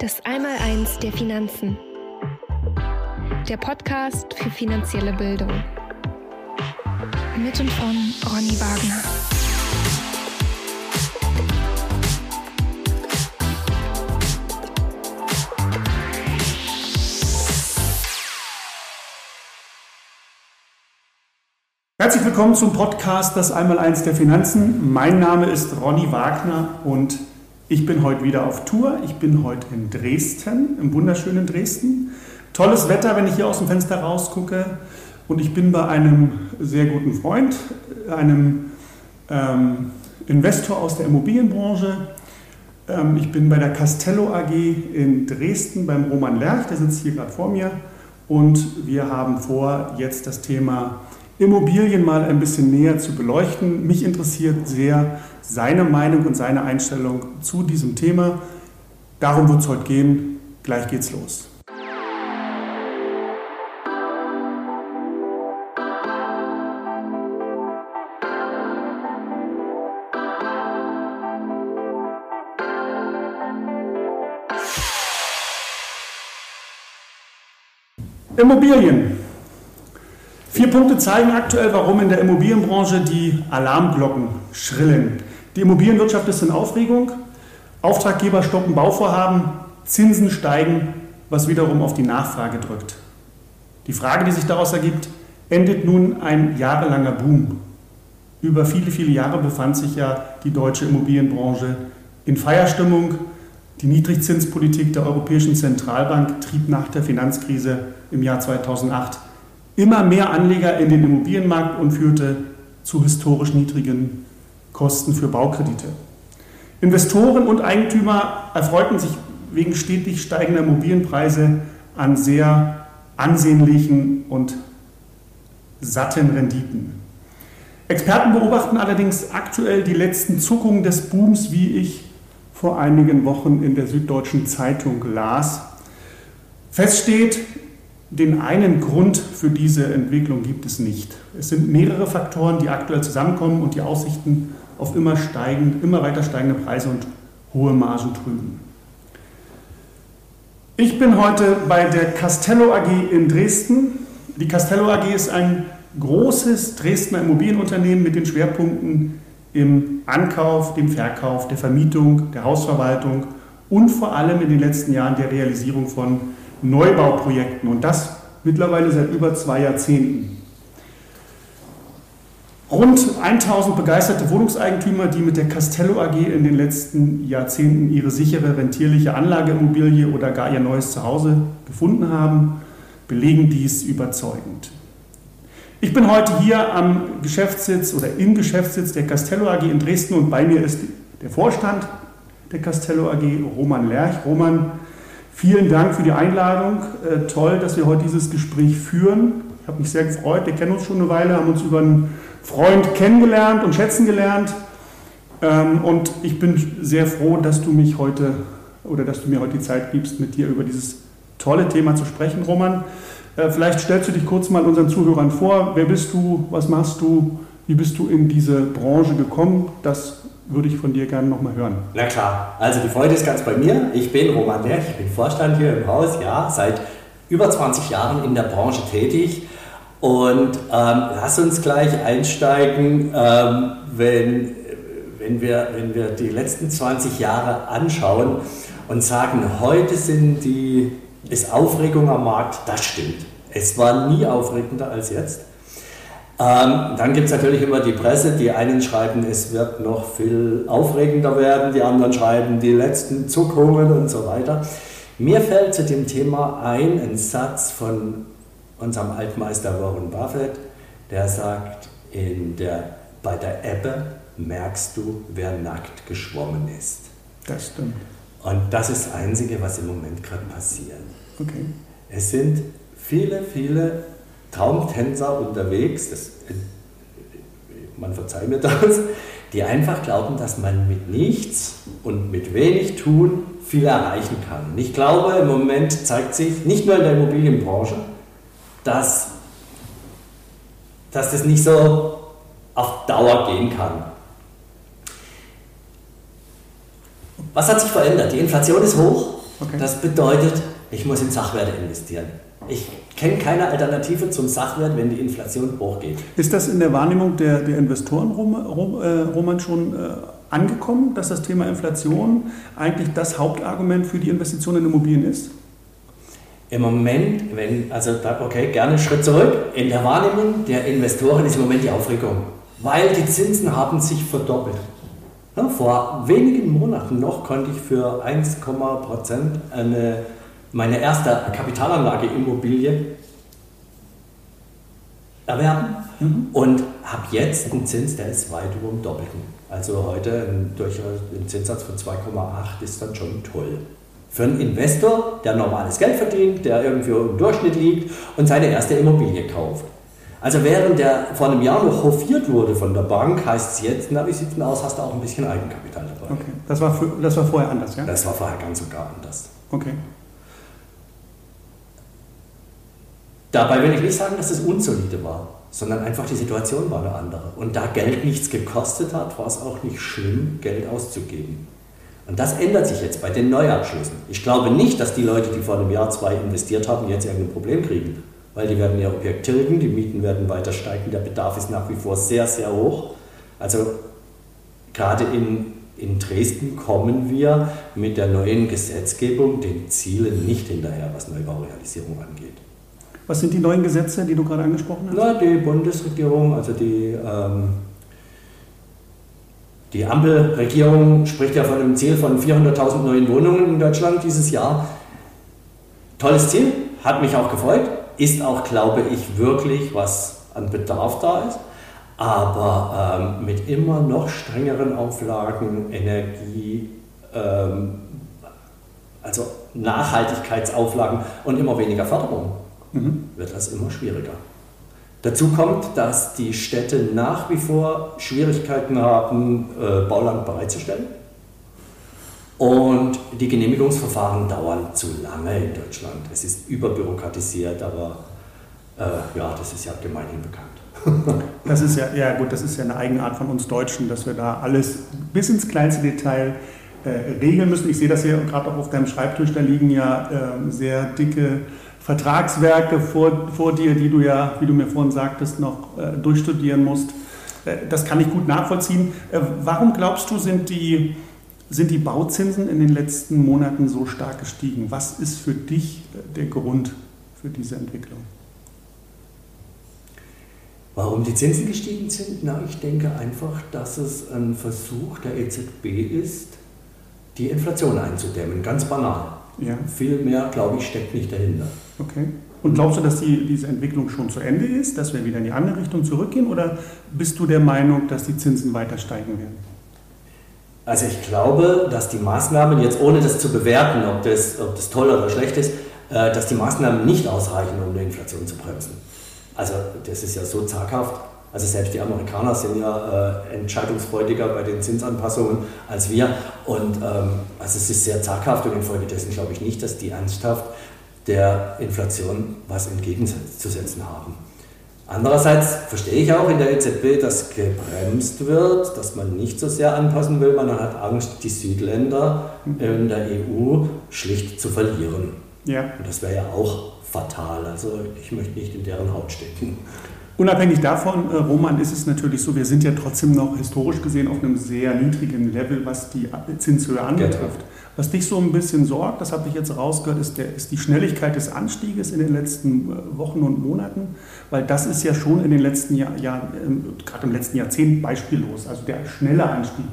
Das Einmaleins der Finanzen. Der Podcast für finanzielle Bildung. Mit und von Ronny Wagner. Herzlich willkommen zum Podcast Das Einmaleins der Finanzen. Mein Name ist Ronny Wagner und ich bin heute wieder auf Tour. Ich bin heute in Dresden, im wunderschönen Dresden. Tolles Wetter, wenn ich hier aus dem Fenster rausgucke. Und ich bin bei einem sehr guten Freund, einem ähm, Investor aus der Immobilienbranche. Ähm, ich bin bei der Castello AG in Dresden beim Roman Lerch, der sitzt hier gerade vor mir. Und wir haben vor, jetzt das Thema Immobilien mal ein bisschen näher zu beleuchten. Mich interessiert sehr seine Meinung und seine Einstellung zu diesem Thema. Darum wird es heute gehen. Gleich geht's los. Immobilien. Vier Punkte zeigen aktuell, warum in der Immobilienbranche die Alarmglocken schrillen. Die Immobilienwirtschaft ist in Aufregung, Auftraggeber stoppen Bauvorhaben, Zinsen steigen, was wiederum auf die Nachfrage drückt. Die Frage, die sich daraus ergibt, endet nun ein jahrelanger Boom. Über viele, viele Jahre befand sich ja die deutsche Immobilienbranche in Feierstimmung. Die Niedrigzinspolitik der Europäischen Zentralbank trieb nach der Finanzkrise im Jahr 2008 immer mehr Anleger in den Immobilienmarkt und führte zu historisch niedrigen Kosten für Baukredite. Investoren und Eigentümer erfreuten sich wegen stetig steigender Immobilienpreise an sehr ansehnlichen und satten Renditen. Experten beobachten allerdings aktuell die letzten Zuckungen des Booms, wie ich vor einigen Wochen in der Süddeutschen Zeitung las. Fest steht, den einen Grund für diese Entwicklung gibt es nicht. Es sind mehrere Faktoren, die aktuell zusammenkommen und die Aussichten auf immer, steigend, immer weiter steigende Preise und hohe Margen trüben. Ich bin heute bei der Castello AG in Dresden. Die Castello AG ist ein großes Dresdner Immobilienunternehmen mit den Schwerpunkten im Ankauf, dem Verkauf, der Vermietung, der Hausverwaltung und vor allem in den letzten Jahren der Realisierung von Neubauprojekten und das mittlerweile seit über zwei Jahrzehnten. Rund 1000 begeisterte Wohnungseigentümer, die mit der Castello AG in den letzten Jahrzehnten ihre sichere, rentierliche Anlageimmobilie oder gar ihr neues Zuhause gefunden haben, belegen dies überzeugend. Ich bin heute hier am Geschäftssitz oder im Geschäftssitz der Castello AG in Dresden und bei mir ist der Vorstand der Castello AG, Roman Lerch. Roman, Vielen Dank für die Einladung. Äh, toll, dass wir heute dieses Gespräch führen. Ich habe mich sehr gefreut. Wir kennen uns schon eine Weile, haben uns über einen Freund kennengelernt und schätzen gelernt. Ähm, und ich bin sehr froh, dass du mich heute oder dass du mir heute die Zeit gibst, mit dir über dieses tolle Thema zu sprechen, Roman. Äh, vielleicht stellst du dich kurz mal unseren Zuhörern vor. Wer bist du? Was machst du? Wie bist du in diese Branche gekommen? Das würde ich von dir gerne nochmal hören. Na klar, also die Freude ist ganz bei mir. Ich bin Roman Lerch, ich bin Vorstand hier im Haus, ja, seit über 20 Jahren in der Branche tätig. Und ähm, lass uns gleich einsteigen, ähm, wenn, wenn, wir, wenn wir die letzten 20 Jahre anschauen und sagen, heute sind die, ist Aufregung am Markt, das stimmt. Es war nie aufregender als jetzt. Ähm, dann gibt es natürlich immer die Presse, die einen schreiben, es wird noch viel aufregender werden, die anderen schreiben die letzten Zuckungen und so weiter. Mir fällt zu dem Thema ein, ein Satz von unserem Altmeister Warren Buffett, der sagt, in der, bei der Ebbe merkst du, wer nackt geschwommen ist. Das stimmt. Und das ist das Einzige, was im Moment gerade passiert. Okay. Es sind viele, viele Traumtänzer unterwegs, das, man verzeiht mir das, die einfach glauben, dass man mit nichts und mit wenig tun viel erreichen kann. Und ich glaube, im Moment zeigt sich, nicht nur in der Immobilienbranche, dass, dass das nicht so auf Dauer gehen kann. Was hat sich verändert? Die Inflation ist hoch, Okay. Das bedeutet, ich muss in Sachwerte investieren. Ich kenne keine Alternative zum Sachwert, wenn die Inflation hochgeht. Ist das in der Wahrnehmung der, der Investoren, äh, Roman, schon äh, angekommen, dass das Thema Inflation eigentlich das Hauptargument für die Investition in Immobilien ist? Im Moment, wenn, also da, okay, gerne einen Schritt zurück. In der Wahrnehmung der Investoren ist im Moment die Aufregung, weil die Zinsen haben sich verdoppelt. Ja, vor wenigen Monaten noch konnte ich für 1, Prozent eine, meine erste Kapitalanlage Immobilie erwerben mhm. und habe jetzt einen Zins, der ist weit über dem Doppelten. Also heute ein, durch einen Zinssatz von 2,8 ist dann schon toll. Für einen Investor, der normales Geld verdient, der irgendwie im Durchschnitt liegt und seine erste Immobilie kauft. Also während der vor einem Jahr noch hofiert wurde von der Bank, heißt es jetzt, na wie sieht es denn aus, hast du auch ein bisschen Eigenkapital dabei. Okay, das war, für, das war vorher anders, ja? Das war vorher ganz und gar anders. Okay. Dabei will ich nicht sagen, dass es unsolide war, sondern einfach die Situation war eine andere. Und da Geld nichts gekostet hat, war es auch nicht schlimm, Geld auszugeben. Und das ändert sich jetzt bei den Neuabschlüssen. Ich glaube nicht, dass die Leute, die vor einem Jahr, zwei investiert haben, jetzt irgendein Problem kriegen weil die werden ihr Objekt tilgen, die Mieten werden weiter steigen, der Bedarf ist nach wie vor sehr, sehr hoch. Also gerade in, in Dresden kommen wir mit der neuen Gesetzgebung den Zielen nicht hinterher, was Neubaurealisierung angeht. Was sind die neuen Gesetze, die du gerade angesprochen hast? Na, die Bundesregierung, also die, ähm, die Ampelregierung spricht ja von einem Ziel von 400.000 neuen Wohnungen in Deutschland dieses Jahr. Tolles Ziel, hat mich auch gefreut ist auch, glaube ich, wirklich was an Bedarf da ist, aber ähm, mit immer noch strengeren Auflagen, Energie, ähm, also Nachhaltigkeitsauflagen und immer weniger Förderung, mhm. wird das immer schwieriger. Dazu kommt, dass die Städte nach wie vor Schwierigkeiten haben, äh, Bauland bereitzustellen. Und die Genehmigungsverfahren dauern zu lange in Deutschland. Es ist überbürokratisiert, aber äh, ja, das ist ja gemeinhin bekannt. das ist ja, ja gut, das ist ja eine Eigenart von uns Deutschen, dass wir da alles bis ins kleinste Detail äh, regeln müssen. Ich sehe das hier gerade auch auf deinem Schreibtisch, da liegen ja äh, sehr dicke Vertragswerke vor, vor dir, die du ja, wie du mir vorhin sagtest, noch äh, durchstudieren musst. Äh, das kann ich gut nachvollziehen. Äh, warum glaubst du, sind die sind die Bauzinsen in den letzten Monaten so stark gestiegen? Was ist für dich äh, der Grund für diese Entwicklung? Warum die Zinsen gestiegen sind? Na, ich denke einfach, dass es ein Versuch der EZB ist, die Inflation einzudämmen. Ganz banal. Ja. Viel mehr, glaube ich, steckt nicht dahinter. Okay. Und glaubst du, dass die, diese Entwicklung schon zu Ende ist, dass wir wieder in die andere Richtung zurückgehen? Oder bist du der Meinung, dass die Zinsen weiter steigen werden? Also ich glaube, dass die Maßnahmen, jetzt ohne das zu bewerten, ob das, ob das toll oder schlecht ist, äh, dass die Maßnahmen nicht ausreichen, um die Inflation zu bremsen. Also das ist ja so zaghaft. Also selbst die Amerikaner sind ja äh, entscheidungsfreudiger bei den Zinsanpassungen als wir. Und ähm, also es ist sehr zaghaft und infolgedessen glaube ich nicht, dass die ernsthaft der Inflation was entgegenzusetzen haben. Andererseits verstehe ich auch in der EZB, dass gebremst wird, dass man nicht so sehr anpassen will, man hat Angst, die Südländer in der EU schlicht zu verlieren. Ja. Und das wäre ja auch fatal. Also ich möchte nicht in deren Haut stecken. Unabhängig davon, äh, Roman, ist es natürlich so, wir sind ja trotzdem noch historisch gesehen auf einem sehr niedrigen Level, was die Zinshöhe anbetrifft. Genau. Was dich so ein bisschen sorgt, das habe ich jetzt rausgehört, ist, der, ist die Schnelligkeit des Anstieges in den letzten äh, Wochen und Monaten, weil das ist ja schon in den letzten Jahren, Jahr, gerade im letzten Jahrzehnt beispiellos. Also der schnelle Anstieg.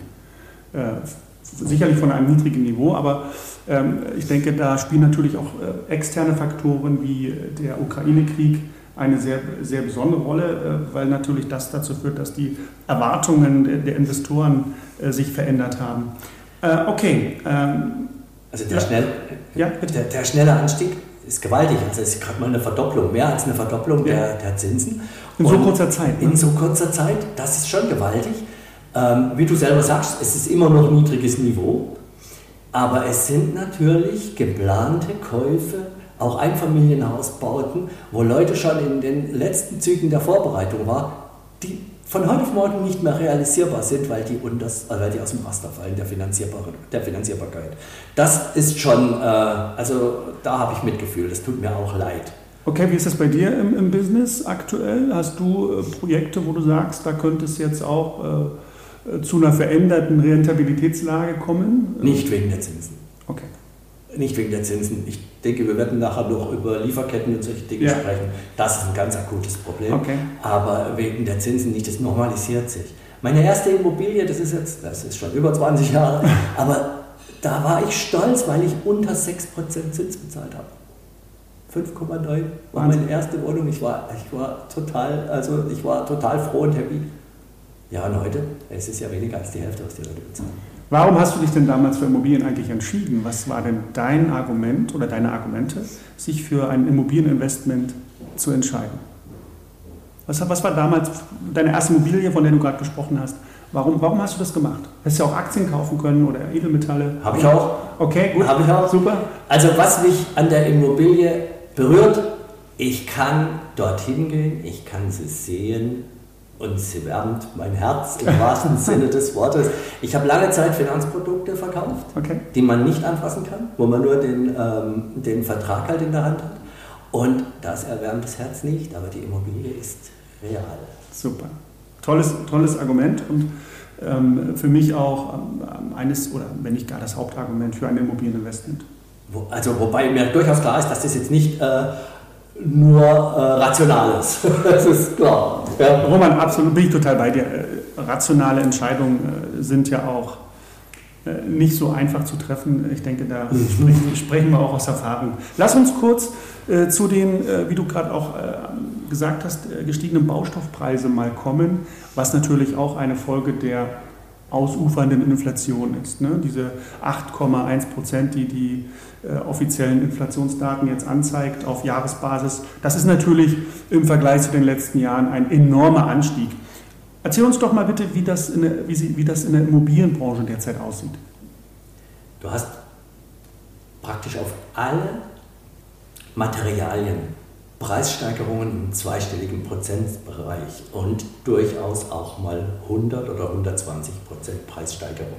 Äh, sicherlich von einem niedrigen Niveau, aber ähm, ich denke, da spielen natürlich auch äh, externe Faktoren wie der Ukraine-Krieg eine sehr, sehr besondere Rolle, äh, weil natürlich das dazu führt, dass die Erwartungen der, der Investoren äh, sich verändert haben. Äh, okay. Ähm, also der, schnell, ja, der, der, schnelle Anstieg ist gewaltig. Also es ist gerade mal eine Verdopplung, mehr als eine Verdopplung ja. der, der Zinsen. In so kurzer Zeit. Ne? In so kurzer Zeit, das ist schon gewaltig. Ähm, wie du selber sagst, es ist immer noch ein niedriges Niveau. Aber es sind natürlich geplante Käufe, auch Einfamilienhausbauten, wo Leute schon in den letzten Zügen der Vorbereitung waren die von heute auf morgen nicht mehr realisierbar sind, weil die, unters, äh, weil die aus dem Raster fallen, der, Finanzierbar, der Finanzierbarkeit. Das ist schon, äh, also da habe ich Mitgefühl, das tut mir auch leid. Okay, wie ist das bei dir im, im Business aktuell? Hast du äh, Projekte, wo du sagst, da könnte es jetzt auch äh, äh zu einer veränderten Rentabilitätslage kommen? Nicht wegen der Zinsen. Nicht wegen der Zinsen. Ich denke, wir werden nachher noch über Lieferketten und solche Dinge ja. sprechen. Das ist ein ganz akutes Problem. Okay. Aber wegen der Zinsen nicht, das normalisiert sich. Meine erste Immobilie, das ist jetzt, das ist schon über 20 Jahre, aber da war ich stolz, weil ich unter 6% Zins bezahlt habe. 5,9 war meine erste Wohnung. Ich war, ich war total, also ich war total froh und happy. Ja, und heute, es ist ja weniger als die Hälfte, was die Leute bezahlen. Warum hast du dich denn damals für Immobilien eigentlich entschieden? Was war denn dein Argument oder deine Argumente, sich für ein Immobilieninvestment zu entscheiden? Was, was war damals deine erste Immobilie, von der du gerade gesprochen hast? Warum, warum hast du das gemacht? Hättest du ja auch Aktien kaufen können oder Edelmetalle? Habe ich auch. Okay, gut. Habe ich auch. Super. Also was mich an der Immobilie berührt, ich kann dorthin gehen, ich kann sie sehen, und sie wärmt mein Herz im wahrsten Sinne des Wortes. Ich habe lange Zeit Finanzprodukte verkauft, okay. die man nicht anfassen kann, wo man nur den, ähm, den Vertrag halt in der Hand hat. Und das erwärmt das Herz nicht, aber die Immobilie ist real. Super. Tolles, tolles Argument und ähm, für mich auch ähm, eines, oder wenn nicht gar das Hauptargument für ein Immobilieninvestment. Wo, also wobei mir durchaus klar ist, dass das jetzt nicht äh, nur äh, Rationales. das ist klar. Ja. Roman, absolut bin ich total bei dir. Äh, rationale Entscheidungen äh, sind ja auch äh, nicht so einfach zu treffen. Ich denke, da mhm. sprechen, sprechen, wir auch aus Erfahrung. Lass uns kurz äh, zu den, äh, wie du gerade auch äh, gesagt hast, gestiegenen Baustoffpreise mal kommen, was natürlich auch eine Folge der ausufernden Inflation ist. Ne? Diese 8,1 Prozent, die die offiziellen Inflationsdaten jetzt anzeigt auf Jahresbasis, das ist natürlich im Vergleich zu den letzten Jahren ein enormer Anstieg. Erzähl uns doch mal bitte, wie das in der, wie Sie, wie das in der Immobilienbranche derzeit aussieht. Du hast praktisch auf alle Materialien Preissteigerungen im zweistelligen Prozentbereich und durchaus auch mal 100 oder 120 Prozent Preissteigerung.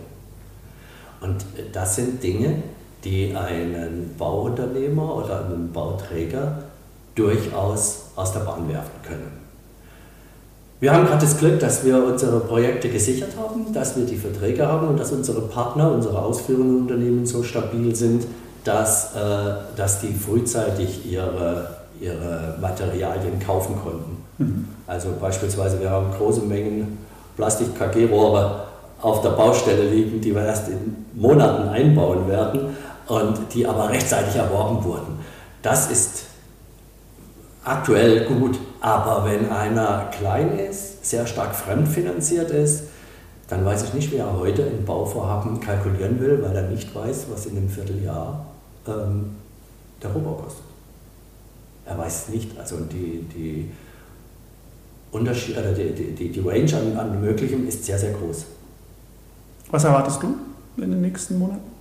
Und äh, das sind Dinge, die einen Bauunternehmer oder einen Bauträger durchaus aus der Bahn werfen können. Wir haben gerade das Glück, dass wir unsere Projekte gesichert haben, dass wir die Verträge haben und dass unsere Partner, unsere ausführenden Unternehmen so stabil sind, dass, äh, dass die frühzeitig ihre ihre Materialien kaufen konnten. Mhm. Also beispielsweise, wir haben große Mengen Plastik-KG-Rohre auf der Baustelle liegen, die wir erst in Monaten einbauen werden und die aber rechtzeitig erworben wurden. Das ist aktuell gut, aber wenn einer klein ist, sehr stark fremdfinanziert ist, dann weiß ich nicht, wie er heute ein Bauvorhaben kalkulieren will, weil er nicht weiß, was in einem Vierteljahr ähm, der Rohbau kostet er weiß nicht. Also die, die, Unterschied, oder die, die, die Range an, an Möglichem ist sehr, sehr groß. Was erwartest du in den nächsten Monaten?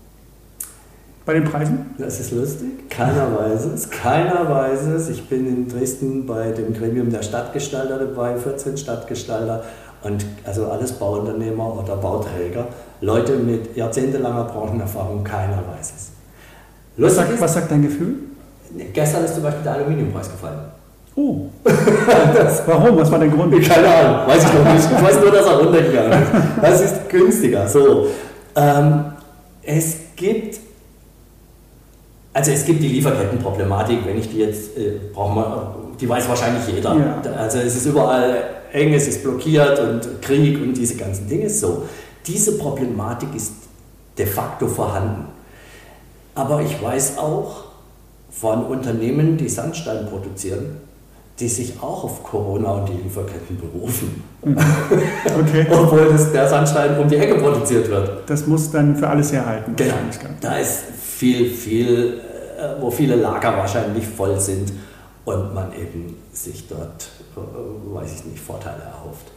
Bei den Preisen? Das ist lustig. Keiner weiß es. Keiner weiß es. Ich bin in Dresden bei dem Gremium der Stadtgestalter dabei, 14 Stadtgestalter und also alles Bauunternehmer oder Bauträger. Leute mit jahrzehntelanger Branchenerfahrung, keiner weiß es. Was sagt, was sagt dein Gefühl? Gestern ist zum Beispiel der Aluminiumpreis gefallen. Oh. Warum? Was war der Grund? Keine Ahnung, weiß ich noch nicht. Ich weiß nur, dass er runtergegangen ist. Das ist günstiger. So. Ähm, es gibt also es gibt die Lieferkettenproblematik, wenn ich die jetzt, äh, brauchen wir, die weiß wahrscheinlich jeder. Ja. Also es ist überall eng, es ist blockiert und Krieg und diese ganzen Dinge. So, diese Problematik ist de facto vorhanden. Aber ich weiß auch, von Unternehmen, die Sandstein produzieren, die sich auch auf Corona und die Lieferketten berufen. Mhm. Okay. Obwohl das, der Sandstein um die Ecke produziert wird. Das muss dann für alles herhalten. Genau. Da ist viel, viel, wo viele Lager wahrscheinlich voll sind und man eben sich dort, äh, weiß ich nicht, Vorteile erhofft.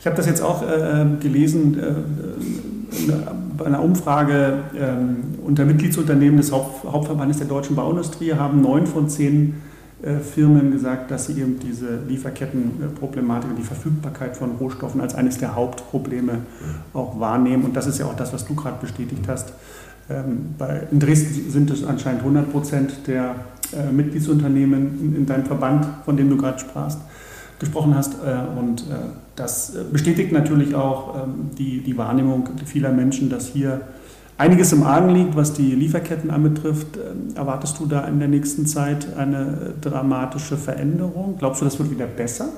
Ich habe das jetzt auch äh, gelesen äh, bei einer Umfrage äh, unter Mitgliedsunternehmen des Haupt, Hauptverbandes der deutschen Bauindustrie haben neun von zehn äh, Firmen gesagt, dass sie eben diese Lieferkettenproblematik und die Verfügbarkeit von Rohstoffen als eines der Hauptprobleme auch wahrnehmen. Und das ist ja auch das, was du gerade bestätigt hast. Ähm, in Dresden sind es anscheinend 100 Prozent der äh, Mitgliedsunternehmen in deinem Verband, von dem du gerade sprachst, gesprochen hast. Äh, und das bestätigt natürlich auch ähm, die, die Wahrnehmung vieler Menschen, dass hier einiges im Argen liegt, was die Lieferketten anbetrifft. Ähm, erwartest du da in der nächsten Zeit eine dramatische Veränderung? Glaubst du, das wird wieder besser?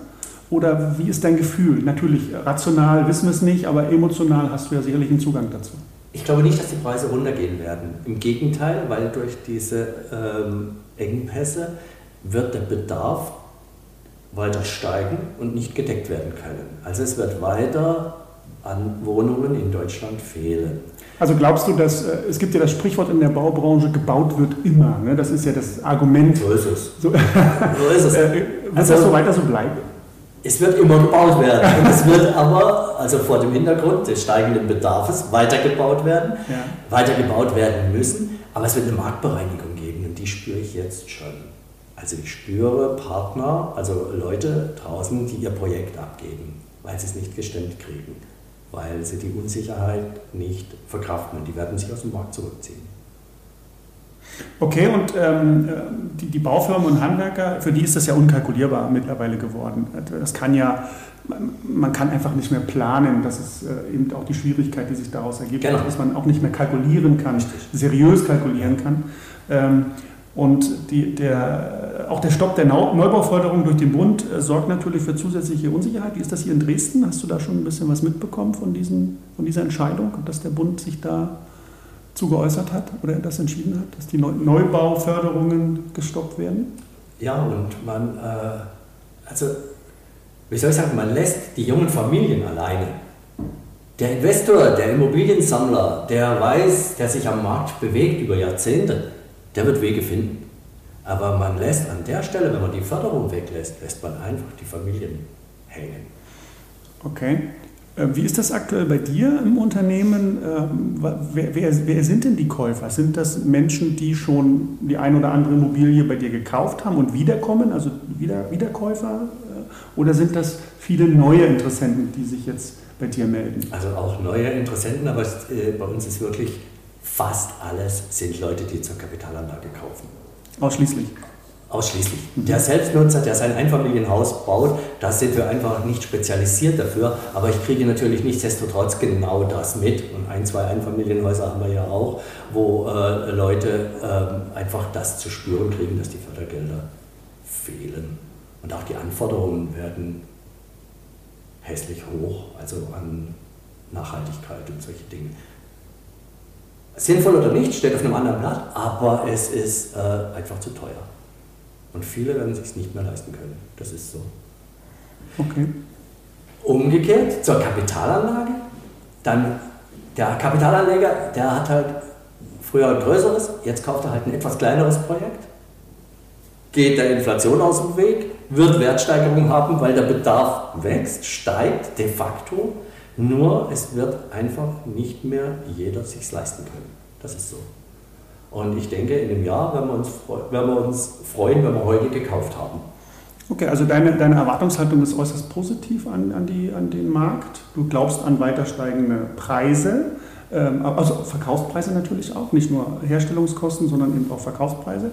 Oder wie ist dein Gefühl? Natürlich, rational wissen wir es nicht, aber emotional hast du ja sicherlich einen Zugang dazu. Ich glaube nicht, dass die Preise runtergehen werden. Im Gegenteil, weil durch diese ähm, Engpässe wird der Bedarf weiter steigen und nicht gedeckt werden können. Also es wird weiter an Wohnungen in Deutschland fehlen. Also glaubst du, dass äh, es gibt ja das Sprichwort in der Baubranche, gebaut wird immer. Ne? Das ist ja das Argument. So ist es. So, so ist es. äh, wird also, das so weiter so bleiben? Es wird immer gebaut werden. Und es wird aber, also vor dem Hintergrund des steigenden Bedarfs, weitergebaut werden, ja. weitergebaut werden müssen. Aber es wird eine Marktbereinigung geben und die spüre ich jetzt schon. Also ich spüre Partner, also Leute draußen, die ihr Projekt abgeben, weil sie es nicht gestemmt kriegen weil sie die Unsicherheit nicht verkraften und die werden sich aus dem Markt zurückziehen. Okay, und ähm, die, die Baufirmen und Handwerker, für die ist das ja unkalkulierbar mittlerweile geworden. Das kann ja, man kann einfach nicht mehr planen. Das ist äh, eben auch die Schwierigkeit, die sich daraus ergibt, genau. dass man auch nicht mehr kalkulieren kann, seriös kalkulieren kann. Ähm, und die, der, auch der Stopp der Neubauförderung durch den Bund äh, sorgt natürlich für zusätzliche Unsicherheit. Wie ist das hier in Dresden? Hast du da schon ein bisschen was mitbekommen von, diesen, von dieser Entscheidung, dass der Bund sich da zu geäußert hat oder das entschieden hat, dass die Neubauförderungen gestoppt werden? Ja, und man, äh, also, wie soll ich sagen, man lässt die jungen Familien alleine. Der Investor, der Immobiliensammler, der weiß, der sich am Markt bewegt über Jahrzehnte, der wird Wege finden. Aber man lässt an der Stelle, wenn man die Förderung weglässt, lässt man einfach die Familien hängen. Okay. Äh, wie ist das aktuell bei dir im Unternehmen? Ähm, wer, wer, wer, sind denn die Käufer? Sind das Menschen, die schon die ein oder andere Immobilie bei dir gekauft haben und wiederkommen, also wieder, Wiederkäufer? Äh, oder sind das viele neue Interessenten, die sich jetzt bei dir melden? Also auch neue Interessenten, aber äh, bei uns ist wirklich fast alles sind Leute, die zur Kapitalanlage kaufen. Ausschließlich? Ausschließlich. Der Selbstnutzer, der sein Einfamilienhaus baut, da sind wir einfach nicht spezialisiert dafür. Aber ich kriege natürlich nichtsdestotrotz genau das mit. Und ein, zwei Einfamilienhäuser haben wir ja auch, wo äh, Leute äh, einfach das zu spüren kriegen, dass die Fördergelder fehlen. Und auch die Anforderungen werden hässlich hoch, also an Nachhaltigkeit und solche Dinge. Sinnvoll oder nicht, steht auf einem anderen Blatt, aber es ist äh, einfach zu teuer. Und viele werden es sich nicht mehr leisten können. Das ist so. Okay. Umgekehrt zur Kapitalanlage, dann der Kapitalanleger, der hat halt früher ein größeres, jetzt kauft er halt ein etwas kleineres Projekt, geht der Inflation aus dem Weg, wird Wertsteigerung haben, weil der Bedarf wächst, steigt de facto nur es wird einfach nicht mehr jeder sich leisten können. Das ist so. Und ich denke, in einem Jahr werden wir uns, werden wir uns freuen, wenn wir heute gekauft haben. Okay, also deine, deine Erwartungshaltung ist äußerst positiv an, an, die, an den Markt. Du glaubst an weiter steigende Preise, ähm, also Verkaufspreise natürlich auch, nicht nur Herstellungskosten, sondern eben auch Verkaufspreise.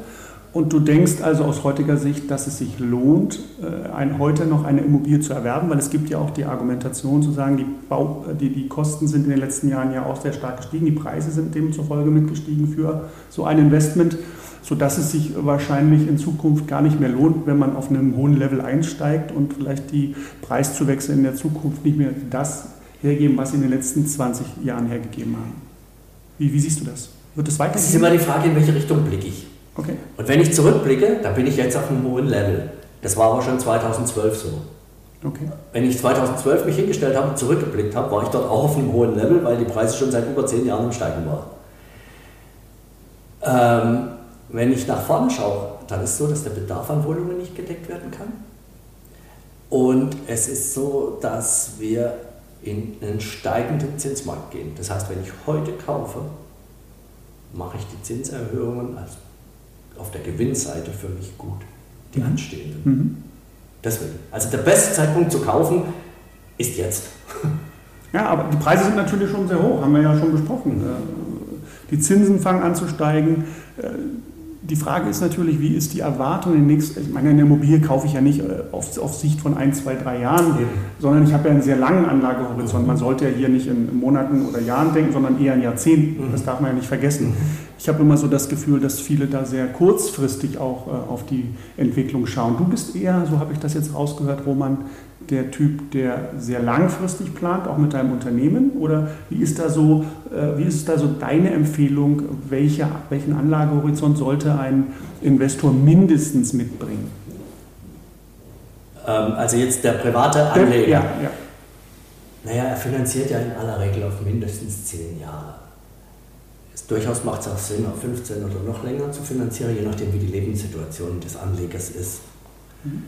Und du denkst also aus heutiger Sicht, dass es sich lohnt, äh, ein, heute noch eine Immobilie zu erwerben, weil es gibt ja auch die Argumentation zu sagen, die, Bau, äh, die, die Kosten sind in den letzten Jahren ja auch sehr stark gestiegen, die Preise sind demzufolge mitgestiegen für so ein Investment, sodass es sich wahrscheinlich in Zukunft gar nicht mehr lohnt, wenn man auf einem hohen Level einsteigt und vielleicht die Preiszuwächse in der Zukunft nicht mehr das hergeben, was sie in den letzten 20 Jahren hergegeben haben. Wie, wie siehst du das? Wird es weitergehen? Es ist immer die Frage, in welche Richtung blicke ich. Okay. Und wenn ich zurückblicke, da bin ich jetzt auf einem hohen Level. Das war aber schon 2012 so. Okay. Wenn ich 2012 mich hingestellt habe und zurückgeblickt habe, war ich dort auch auf einem hohen Level, weil die Preise schon seit über zehn Jahren im Steigen waren. Ähm, wenn ich nach vorne schaue, dann ist es so, dass der Bedarf an Wohnungen nicht gedeckt werden kann. Und es ist so, dass wir in einen steigenden Zinsmarkt gehen. Das heißt, wenn ich heute kaufe, mache ich die Zinserhöhungen als auf der Gewinnseite für mich gut. die mhm. anstehenden. Mhm. Deswegen. Also der beste Zeitpunkt zu kaufen ist jetzt. Ja, aber die Preise sind natürlich schon sehr hoch, haben wir ja schon besprochen. Die Zinsen fangen an zu steigen. Die Frage ist natürlich, wie ist die Erwartung in den nächsten, ich meine, eine Immobilie kaufe ich ja nicht äh, auf, auf Sicht von ein, zwei, drei Jahren, Eben. sondern ich habe ja einen sehr langen Anlagehorizont. Man sollte ja hier nicht in Monaten oder Jahren denken, sondern eher in Jahrzehnten. Mhm. Das darf man ja nicht vergessen. Mhm. Ich habe immer so das Gefühl, dass viele da sehr kurzfristig auch äh, auf die Entwicklung schauen. Du bist eher, so habe ich das jetzt rausgehört, Roman, der Typ, der sehr langfristig plant, auch mit deinem Unternehmen? Oder wie ist da so, äh, wie ist da so deine Empfehlung, welche, welchen Anlagehorizont sollte ein Investor mindestens mitbringen? Ähm, also jetzt der private Anleger. Ja, ja. Naja, er finanziert ja in aller Regel auf mindestens zehn Jahre. Es durchaus macht es auch Sinn, auf 15 oder noch länger zu finanzieren, je nachdem, wie die Lebenssituation des Anlegers ist. Mhm.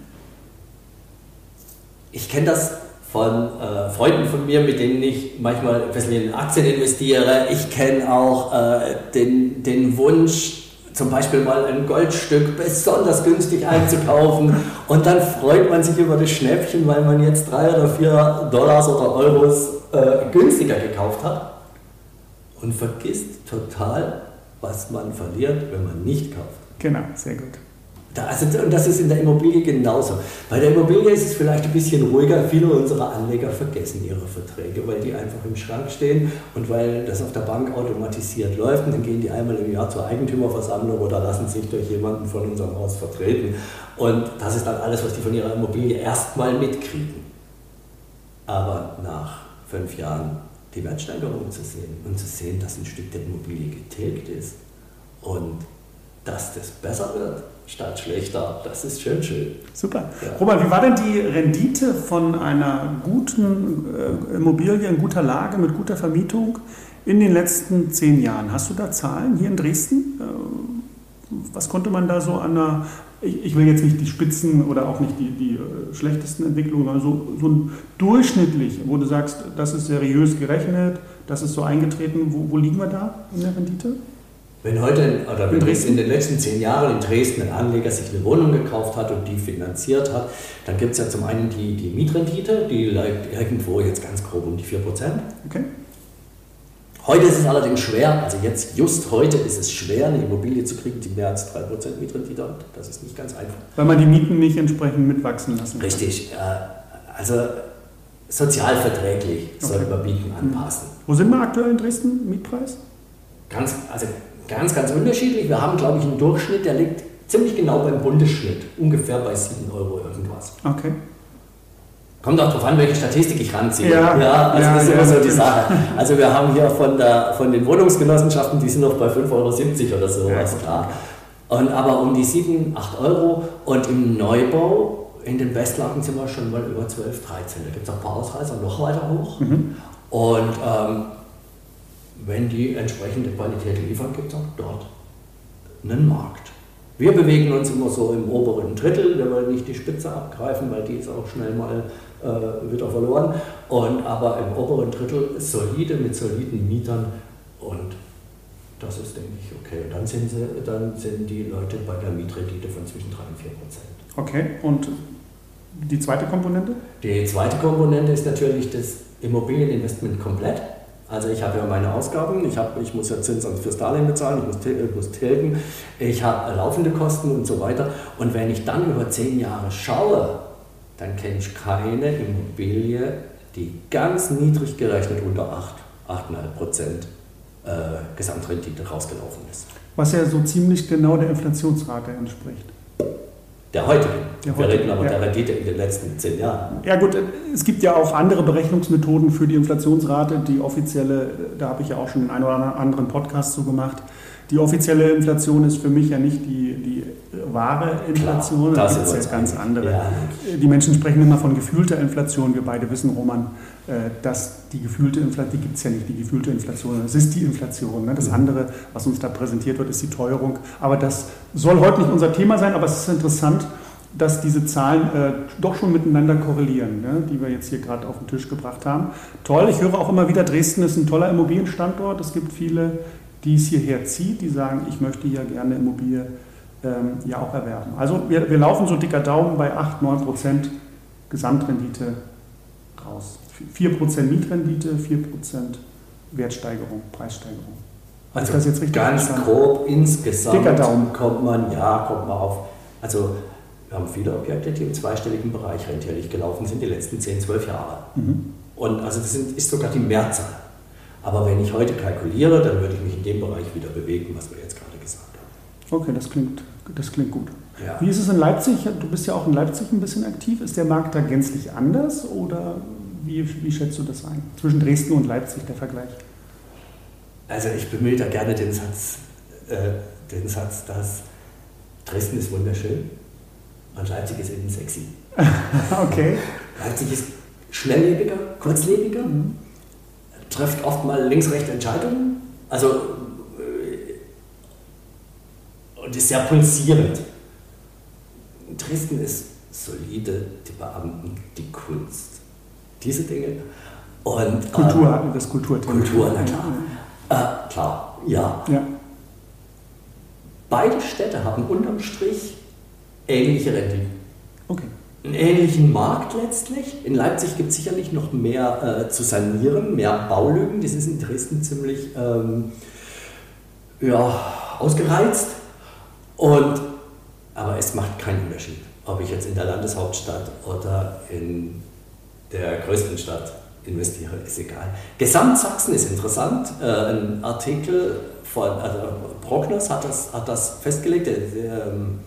Ich kenne das von äh, Freunden von mir, mit denen ich manchmal ein bisschen in Aktien investiere. Ich kenne auch äh, den, den Wunsch, zum Beispiel mal ein Goldstück besonders günstig einzukaufen und dann freut man sich über das Schnäppchen, weil man jetzt drei oder vier Dollars oder Euros äh, günstiger gekauft hat und vergisst total, was man verliert, wenn man nicht kauft. Genau, sehr gut. Also, und das ist in der Immobilie genauso. Bei der Immobilie ist es vielleicht ein bisschen ruhiger. Viele unserer Anleger vergessen ihre Verträge, weil die einfach im Schrank stehen und weil das auf der Bank automatisiert läuft. Und dann gehen die einmal im Jahr zur Eigentümerversammlung oder lassen sich durch jemanden von unserem Haus vertreten. Und das ist dann alles, was die von ihrer Immobilie erstmal mitkriegen. Aber nach fünf Jahren die Wertsteigerung zu sehen und zu sehen, dass ein Stück der Immobilie getilgt ist und dass das besser wird, statt schlechter. Das ist schön, schön. Super. Ja. Robert, wie war denn die Rendite von einer guten äh, Immobilie in guter Lage mit guter Vermietung in den letzten zehn Jahren? Hast du da Zahlen hier in Dresden? Äh, was konnte man da so an einer, ich, will jetzt nicht die Spitzen oder auch nicht die, die äh, schlechtesten Entwicklungen, aber so, so ein durchschnittlich, wo du sagst, das ist seriös gerechnet, das ist so eingetreten, wo, wo liegen wir da in der Rendite? Wenn heute oder wenn in, in den letzten zehn Jahren in Dresden ein Anleger sich eine Wohnung gekauft hat und die finanziert hat, dann gibt es ja zum einen die, die Mietrendite, die liegt irgendwo jetzt ganz grob um die 4%. Okay. Heute ist es allerdings schwer, also jetzt just heute ist es schwer, eine Immobilie zu kriegen, die mehr als 3% Mietrendite hat. Das ist nicht ganz einfach. Weil man die Mieten nicht entsprechend mitwachsen lassen kann. Richtig. Äh, also sozialverträglich okay. sollte man Mieten anpassen. Wo sind wir aktuell in Dresden, Mietpreis? Ganz, also ganz, ganz unterschiedlich. Wir haben, glaube ich, einen Durchschnitt, der liegt ziemlich genau beim Bundesschnitt, ungefähr bei 7 Euro irgendwas. Okay. Kommt auch darauf an, welche Statistik ich ranziehe. Ja, ja also ja, das ist ja, immer so die Sache. Also wir haben hier von, der, von den Wohnungsgenossenschaften, die sind noch bei 5,70 Euro oder so, ja, klar. Und aber um die 7, 8 Euro und im Neubau in den Bestlagen sind wir schon mal über 12, 13. Da gibt es auch ein paar Ausreißer noch weiter hoch. Mhm. Und ähm, wenn die entsprechende Qualität liefern, gibt es auch dort einen Markt. Wir bewegen uns immer so im oberen Drittel, wir wollen nicht die Spitze abgreifen, weil die ist auch schnell mal äh, wieder verloren. Und, aber im oberen Drittel solide mit soliden Mietern und das ist, denke ich, okay. Und dann sind, sie, dann sind die Leute bei der Mietrendite von zwischen 3 und 4 Prozent. Okay, und die zweite Komponente? Die zweite Komponente ist natürlich das Immobilieninvestment komplett. Also ich habe ja meine Ausgaben, ich, hab, ich muss ja Zinsen fürs Darlehen bezahlen, ich muss, ich muss tilgen, ich habe laufende Kosten und so weiter. Und wenn ich dann über zehn Jahre schaue, dann kenne ich keine Immobilie, die ganz niedrig gerechnet unter 8, 8,5 Prozent äh, Gesamtrendite rausgelaufen ist. Was ja so ziemlich genau der Inflationsrate entspricht. Der heutigen. Der Wir reden aber ja. der Rendite in den letzten zehn Jahren. Ja gut, es gibt ja auch andere Berechnungsmethoden für die Inflationsrate. Die offizielle, da habe ich ja auch schon den einen oder anderen Podcast zu gemacht. Die offizielle Inflation ist für mich ja nicht die, die wahre Inflation, Klar, da gibt es ja ganz andere. Ja. Die Menschen sprechen immer von gefühlter Inflation. Wir beide wissen, Roman, äh, dass die gefühlte Inflation, die gibt es ja nicht, die gefühlte Inflation, es ist die Inflation. Ne? Das mhm. andere, was uns da präsentiert wird, ist die Teuerung. Aber das soll heute nicht unser Thema sein, aber es ist interessant, dass diese Zahlen äh, doch schon miteinander korrelieren, ne, die wir jetzt hier gerade auf den Tisch gebracht haben. Toll, ich höre auch immer wieder, Dresden ist ein toller Immobilienstandort. Es gibt viele, die es hierher zieht, die sagen, ich möchte hier gerne Immobilie ähm, ja auch erwerben. Also wir, wir laufen so dicker Daumen bei 8, 9 Prozent Gesamtrendite raus. 4 Prozent Mietrendite, 4 Prozent Wertsteigerung, Preissteigerung. Also das jetzt richtig ganz grob insgesamt kommt man, ja, kommt man auf, also wir haben viele Objekte, die im zweistelligen Bereich rentierlich gelaufen sind, die letzten 10, 12 Jahre. Mhm. Und also das sind, ist sogar die Mehrzahl. Aber wenn ich heute kalkuliere, dann würde ich mich in dem Bereich wieder bewegen, was wir jetzt gerade gesagt haben. Okay, das klingt, das klingt gut. Ja. Wie ist es in Leipzig? Du bist ja auch in Leipzig ein bisschen aktiv. Ist der Markt da gänzlich anders oder wie, wie schätzt du das ein? Zwischen Dresden und Leipzig der Vergleich? Also ich bemühe da gerne den Satz, äh, den Satz, dass Dresden ist wunderschön und Leipzig ist eben sexy. okay. Leipzig ist schnelllebiger, kurzlebiger, mhm. Trifft oft mal links-rechts Entscheidungen, also äh, und ist sehr pulsierend. Dresden ist solide, die Beamten, die Kunst, diese Dinge. Und, Kultur, ähm, das Kulturthema. Kultur, na klar. Äh, klar, ja. ja. Beide Städte haben unterm Strich ähnliche Renditen. Okay. Einen ähnlichen Markt letztlich. In Leipzig gibt es sicherlich noch mehr äh, zu sanieren, mehr Baulücken. Das ist in Dresden ziemlich ähm, ja, ausgereizt. Und, aber es macht keinen Unterschied, ob ich jetzt in der Landeshauptstadt oder in der größten Stadt investiere, ist egal. Gesamtsachsen ist interessant. Äh, ein Artikel von also Prognos hat das, hat das festgelegt, der, der ähm,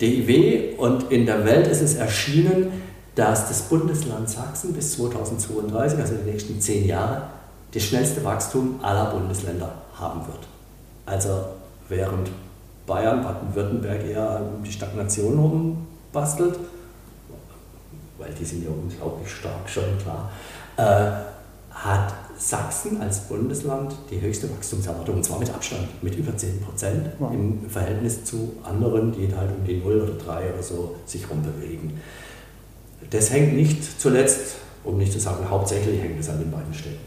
DIW, und in der Welt ist es erschienen, dass das Bundesland Sachsen bis 2032, also in den nächsten zehn Jahren, das schnellste Wachstum aller Bundesländer haben wird. Also während Bayern, Baden-Württemberg eher die Stagnation rumbastelt, weil die sind ja unglaublich stark, schon klar, äh, hat Sachsen als Bundesland die höchste Wachstumserwartung, und zwar mit Abstand, mit über 10 Prozent wow. im Verhältnis zu anderen, die halt um die 0 oder 3 oder so sich rumbewegen. Das hängt nicht zuletzt, um nicht zu sagen hauptsächlich, hängt es an den beiden Städten.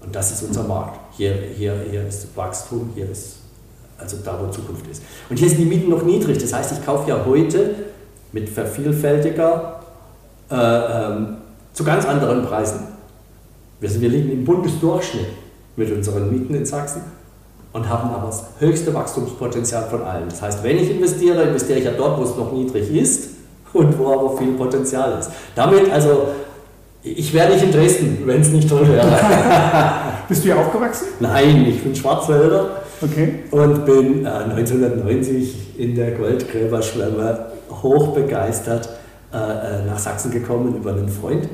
Und das ist unser Markt. Hier, hier, hier ist Wachstum, hier ist also da, wo Zukunft ist. Und hier sind die Mieten noch niedrig. Das heißt, ich kaufe ja heute mit vervielfältiger äh, ähm, zu ganz anderen Preisen. Wir, sind, wir liegen im Bundesdurchschnitt mit unseren Mieten in Sachsen und haben aber das höchste Wachstumspotenzial von allen. Das heißt, wenn ich investiere, investiere ich ja dort, wo es noch niedrig ist und wo aber viel Potenzial ist. Damit, also, ich wäre nicht in Dresden, wenn es nicht toll wäre. Bist du hier aufgewachsen? Nein, ich bin Schwarzwälder okay. und bin äh, 1990 in der Goldgräberschwemme hochbegeistert äh, äh, nach Sachsen gekommen über einen Freund,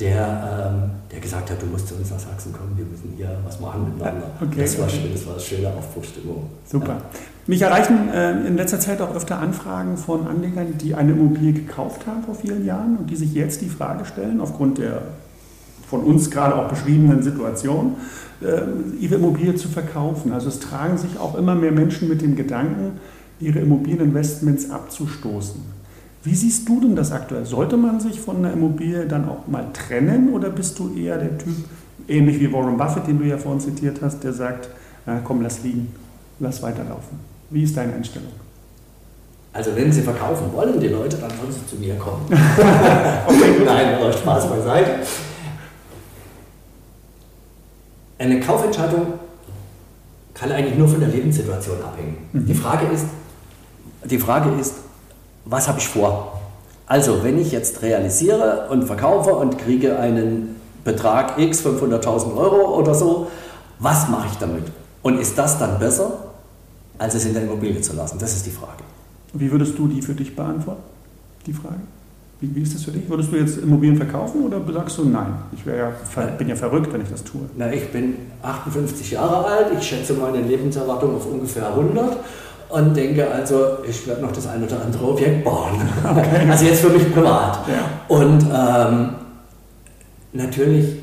der, ähm, der gesagt hat, du musst zu uns nach Sachsen kommen, wir müssen hier was machen miteinander. Okay, das war schön, das war eine schöne Aufbruchstimmung. Super. Ja. Mich erreichen äh, in letzter Zeit auch öfter Anfragen von Anlegern, die eine Immobilie gekauft haben vor vielen Jahren und die sich jetzt die Frage stellen, aufgrund der von uns gerade auch beschriebenen Situation, äh, ihre Immobilie zu verkaufen. Also es tragen sich auch immer mehr Menschen mit dem Gedanken, ihre Immobilieninvestments abzustoßen. Wie siehst du denn das aktuell? Sollte man sich von einer Immobilie dann auch mal trennen oder bist du eher der Typ, ähnlich wie Warren Buffett, den du ja vorhin zitiert hast, der sagt, na, komm, lass liegen, lass weiterlaufen? Wie ist deine Einstellung? Also wenn sie verkaufen wollen, die Leute, dann sollen sie zu mir kommen. okay, Nein, aber Spaß beiseite. Eine Kaufentscheidung kann eigentlich nur von der Lebenssituation abhängen. Mhm. Die, Frage ist, die Frage ist, was habe ich vor? Also, wenn ich jetzt realisiere und verkaufe und kriege einen Betrag X, 500.000 Euro oder so, was mache ich damit? Und ist das dann besser, als es in der Immobilie zu lassen? Das ist die Frage. Wie würdest du die für dich beantworten, die Frage? Wie, wie ist das für dich? Würdest du jetzt Immobilien verkaufen oder sagst du nein? Ich ja, bin ja verrückt, wenn ich das tue. Na, ich bin 58 Jahre alt, ich schätze meine Lebenserwartung auf ungefähr 100 und denke also, ich werde noch das ein oder andere Objekt bauen. Okay. Also jetzt für mich privat. Ja. Und ähm, natürlich,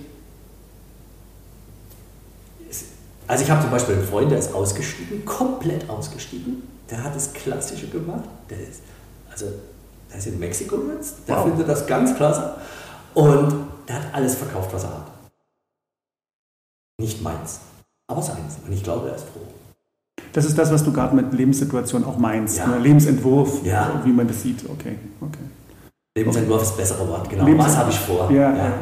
ist, also ich habe zum Beispiel einen Freund, der ist ausgestiegen, komplett ausgestiegen. Der hat das Klassische gemacht. Der ist, also, der ist in Mexiko jetzt, der wow. findet das ganz klasse. Und der hat alles verkauft, was er hat. Nicht meins, aber seins. Und ich glaube, er ist froh. Das ist das, was du gerade mit Lebenssituation auch meinst. Ja. Ne? Lebensentwurf, Ja. wie man das sieht. Okay, okay. Lebensentwurf ist das bessere Wort, genau. Lebens- Was habe ich vor? Ja, ja.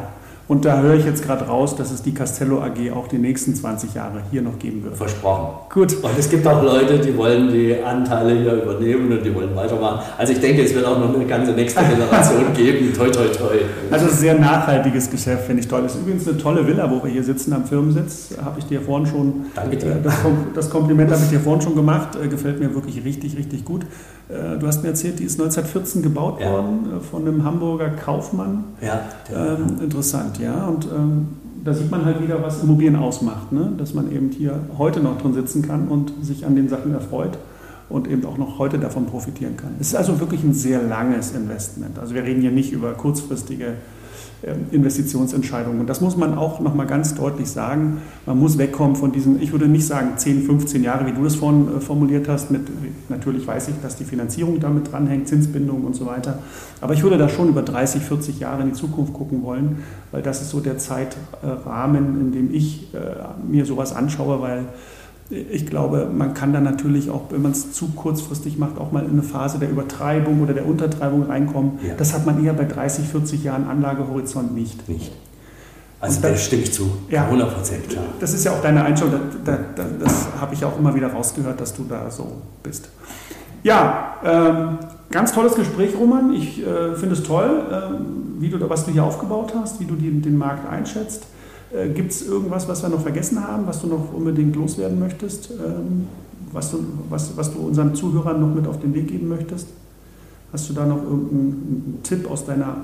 Und da höre ich jetzt gerade raus, dass es die Castello AG auch die nächsten 20 Jahre hier noch geben wird. Versprochen. Gut. Und es gibt auch Leute, die wollen die Anteile hier übernehmen und die wollen weitermachen. Also ich denke, es wird auch noch eine ganze nächste Generation geben. Toi, toi, toi. Also sehr nachhaltiges Geschäft, finde ich toll. Das ist übrigens eine tolle Villa, wo wir hier sitzen am Firmensitz. Habe ich dir vorhin schon, Danke dir. äh, das, Kom das Kompliment habe ich dir vorhin schon gemacht. Äh, Gefällt mir wirklich richtig, richtig gut. Äh, Du hast mir erzählt, die ist 1914 gebaut Ja. worden äh, von einem Hamburger Kaufmann. Ja, Ähm, interessant, ja. Und ähm, da sieht man halt wieder, was Immobilien ausmacht. Ne? Dass man eben hier heute noch drin sitzen kann und sich an den Sachen erfreut und eben auch noch heute davon profitieren kann. Es ist also wirklich ein sehr langes Investment. Also wir reden hier nicht über kurzfristige Investitionsentscheidungen. Und das muss man auch nochmal ganz deutlich sagen. Man muss wegkommen von diesen, ich würde nicht sagen 10, 15 Jahre, wie du das vorhin äh, formuliert hast. Mit, natürlich weiß ich, dass die Finanzierung damit dranhängt, Zinsbindung und so weiter. Aber ich würde da schon über 30, 40 Jahre in die Zukunft gucken wollen, weil das ist so der Zeitrahmen, in dem ich äh, mir sowas anschaue, weil ich glaube, man kann dann natürlich auch, wenn man es zu kurzfristig macht, auch mal in eine Phase der Übertreibung oder der Untertreibung reinkommen. Ja. Das hat man eher bei 30, 40 Jahren Anlagehorizont nicht. nicht. Also da stimme ich zu. Ja. 100 Prozent klar. Das ist ja auch deine Einstellung, da, da, da, das habe ich auch immer wieder rausgehört, dass du da so bist. Ja, ähm, ganz tolles Gespräch, Roman. Ich äh, finde es toll, ähm, wie du, was du hier aufgebaut hast, wie du die, den Markt einschätzt. Äh, Gibt es irgendwas, was wir noch vergessen haben, was du noch unbedingt loswerden möchtest, ähm, was, du, was, was du unseren Zuhörern noch mit auf den Weg geben möchtest? Hast du da noch irgendeinen Tipp aus deiner,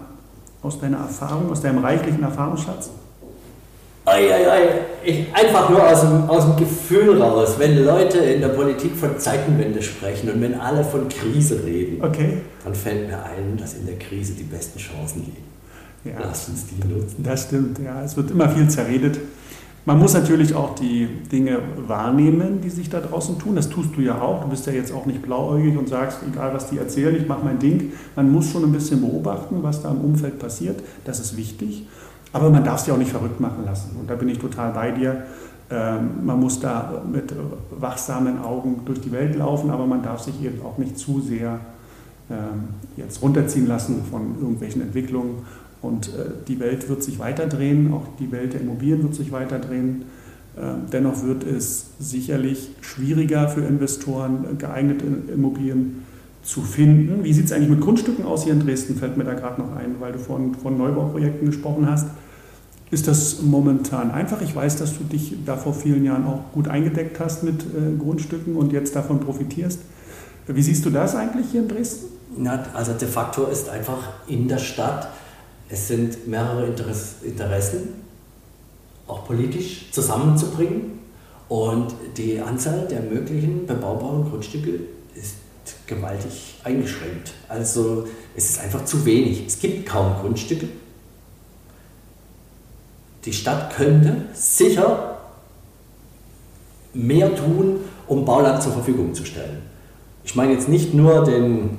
aus deiner Erfahrung, aus deinem reichlichen Erfahrungsschatz? Ei, ei, ei. Ich, einfach nur aus dem, aus dem Gefühl raus, wenn Leute in der Politik von Zeitenwende sprechen und wenn alle von Krise reden, Okay. dann fällt mir ein, dass in der Krise die besten Chancen liegen. Ja. Lasst uns die nutzen. Das stimmt, ja. Es wird immer viel zerredet. Man muss natürlich auch die Dinge wahrnehmen, die sich da draußen tun. Das tust du ja auch. Du bist ja jetzt auch nicht blauäugig und sagst, egal was die erzählen, ich mache mein Ding. Man muss schon ein bisschen beobachten, was da im Umfeld passiert. Das ist wichtig. Aber man darf sich auch nicht verrückt machen lassen. Und da bin ich total bei dir. Ähm, man muss da mit wachsamen Augen durch die Welt laufen, aber man darf sich eben auch nicht zu sehr ähm, jetzt runterziehen lassen von irgendwelchen Entwicklungen. Und äh, die Welt wird sich weiterdrehen, auch die Welt der Immobilien wird sich weiterdrehen. Ähm, dennoch wird es sicherlich schwieriger für Investoren, äh, geeignete Immobilien zu finden. Wie sieht es eigentlich mit Grundstücken aus hier in Dresden? Fällt mir da gerade noch ein, weil du von, von Neubauprojekten gesprochen hast. Ist das momentan einfach? Ich weiß, dass du dich da vor vielen Jahren auch gut eingedeckt hast mit äh, Grundstücken und jetzt davon profitierst. Wie siehst du das eigentlich hier in Dresden? Na, also de facto ist einfach in der Stadt, es sind mehrere Interess Interessen, auch politisch zusammenzubringen. Und die Anzahl der möglichen bebaubaren Grundstücke ist gewaltig eingeschränkt. Also es ist einfach zu wenig. Es gibt kaum Grundstücke. Die Stadt könnte sicher mehr tun, um Bauland zur Verfügung zu stellen. Ich meine jetzt nicht nur den,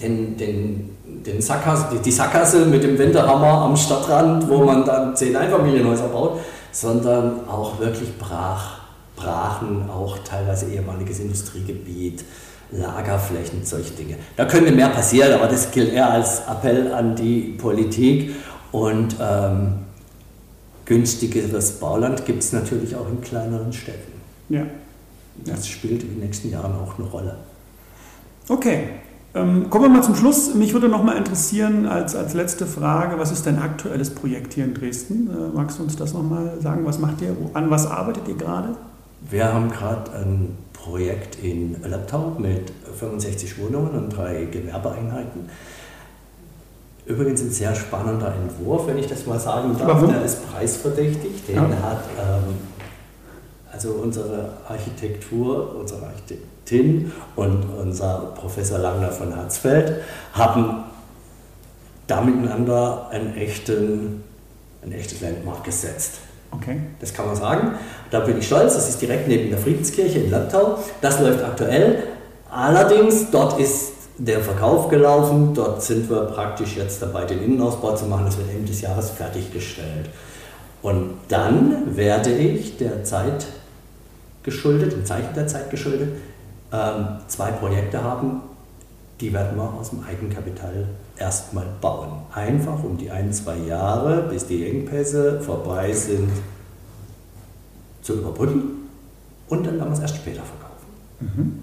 den, den, den Sackgasse, die, Sackgasse mit dem Wendehammer am Stadtrand, wo man dann zehn Einfamilienhäuser baut, sondern auch wirklich Brach, Brachen, auch teilweise ehemaliges Industriegebiet, Lagerflächen, solche Dinge. Da könnte mehr passieren, aber das gilt eher als Appell an die Politik und ähm, günstigeres Bauland gibt es natürlich auch in kleineren Städten. Ja. Das spielt in den nächsten Jahren auch eine Rolle. Okay. Ähm, kommen wir mal zum Schluss. Mich würde noch mal interessieren, als, als letzte Frage, was ist dein aktuelles Projekt hier in Dresden? Äh, magst du uns das noch mal sagen? Was macht ihr? An was arbeitet ihr gerade? Wir haben gerade ein Projekt in Löbtau mit 65 Wohnungen und drei Gewerbeeinheiten. Übrigens ein sehr spannender Entwurf, wenn ich das mal sagen darf. Warum? Der ist preisverdächtig. Den Ja. hat ähm, also unsere Architektur, unsere Architektin und unser Professor Langner von Harzfeld haben da miteinander einen echten, ein echtes Landmark gesetzt. Okay. Das kann man sagen. Da bin ich stolz. Das ist direkt neben der Friedenskirche in Löbtau. Das läuft aktuell. Allerdings, dort ist der Verkauf gelaufen. Dort sind wir praktisch jetzt dabei, den Innenausbau zu machen. Das wird Ende des Jahres fertiggestellt. Und dann werde ich derzeit geschuldet, im Zeichen der Zeit geschuldet, ähm, zwei Projekte haben, die werden wir aus dem Eigenkapital erstmal bauen. Einfach um die ein, zwei Jahre, bis die Engpässe vorbei sind, zu überbrücken und dann werden wir es erst später verkaufen. Mhm.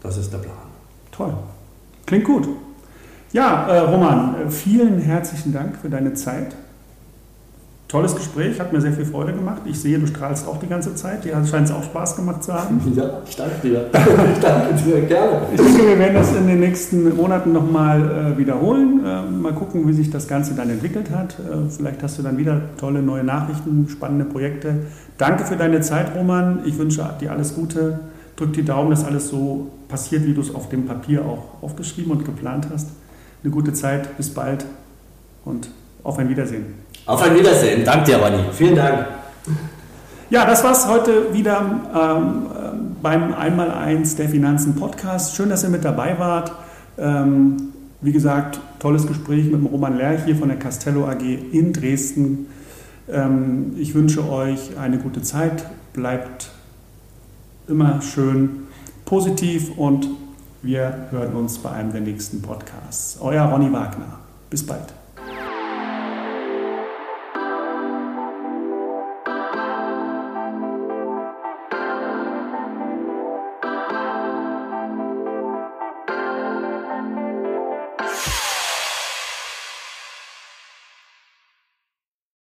Das ist der Plan. Toll. Klingt gut. Ja, äh, Roman, äh, vielen herzlichen Dank für deine Zeit. Tolles Gespräch, hat mir sehr viel Freude gemacht. Ich sehe, du strahlst auch die ganze Zeit. Dir scheint es auch Spaß gemacht zu haben. Ja, ich danke dir. Ich danke dir, gerne. Ich denke, wir werden das in den nächsten Monaten nochmal äh, wiederholen. Äh, mal gucken, wie sich das Ganze dann entwickelt hat. Äh, vielleicht hast du dann wieder tolle neue Nachrichten, spannende Projekte. Danke für deine Zeit, Roman. Ich wünsche dir alles Gute. Drück die Daumen, dass alles so passiert, wie du es auf dem Papier auch aufgeschrieben und geplant hast. Eine gute Zeit, bis bald und auf ein Wiedersehen. Auf ein Wiedersehen. Danke dir, Ronny. Vielen Dank. Ja, das war's heute wieder ähm, beim Einmaleins der Finanzen Podcast. Schön, dass ihr mit dabei wart. Ähm, wie gesagt, tolles Gespräch mit dem Roman Lerch hier von der Castello AG in Dresden. Ähm, ich wünsche euch eine gute Zeit. Bleibt immer schön positiv und wir hören uns bei einem der nächsten Podcasts. Euer Ronny Wagner. Bis bald.